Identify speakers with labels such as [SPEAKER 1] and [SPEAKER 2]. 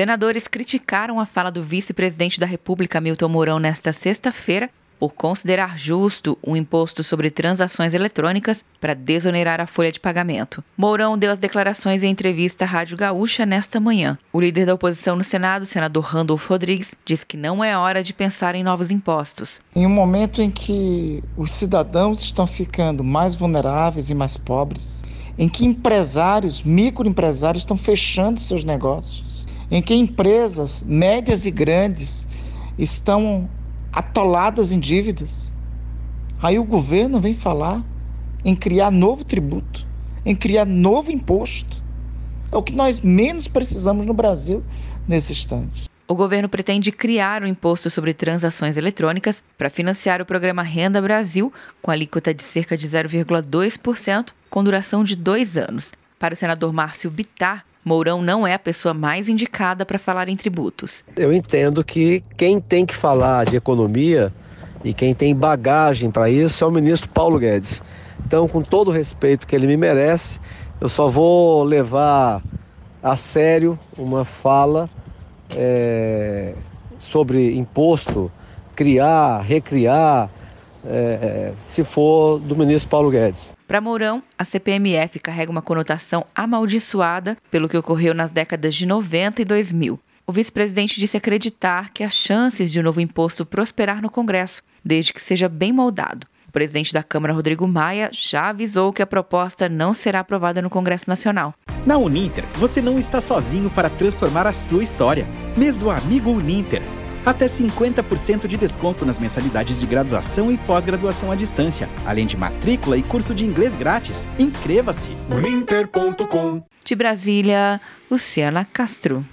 [SPEAKER 1] Senadores criticaram a fala do vice-presidente da República, Milton Mourão, nesta sexta-feira, por considerar justo um imposto sobre transações eletrônicas para desonerar a folha de pagamento. Mourão deu as declarações em entrevista à Rádio Gaúcha nesta manhã. O líder da oposição no Senado, senador Randolph Rodrigues, diz que não é hora de pensar em novos impostos.
[SPEAKER 2] Em um momento em que os cidadãos estão ficando mais vulneráveis e mais pobres, em que empresários, microempresários estão fechando seus negócios, em que empresas médias e grandes estão atoladas em dívidas. Aí o governo vem falar em criar novo tributo, em criar novo imposto. É o que nós menos precisamos no Brasil nesse instante.
[SPEAKER 1] O governo pretende criar o imposto sobre transações eletrônicas para financiar o programa Renda Brasil, com alíquota de cerca de 0,2%, com duração de dois anos. Para o senador Márcio Bitar, Mourão não é a pessoa mais indicada para falar em tributos.
[SPEAKER 3] Eu entendo que quem tem que falar de economia e quem tem bagagem para isso é o ministro Paulo Guedes. Então, com todo o respeito que ele me merece, eu só vou levar a sério uma fala é, sobre imposto, criar, recriar, é, se for do ministro Paulo Guedes.
[SPEAKER 1] Para Mourão, a CPMF carrega uma conotação amaldiçoada pelo que ocorreu nas décadas de 90 e 2000. O vice-presidente disse acreditar que há chances de um novo imposto prosperar no Congresso, desde que seja bem moldado. O presidente da Câmara, Rodrigo Maia, já avisou que a proposta não será aprovada no Congresso Nacional.
[SPEAKER 4] Na Uninter, você não está sozinho para transformar a sua história. Mês do Amigo Uninter. Até 50% de desconto nas mensalidades de graduação e pós-graduação à distância, além de matrícula e curso de inglês grátis. Inscreva-se.
[SPEAKER 1] Uninter.com De Brasília, Luciana Castro.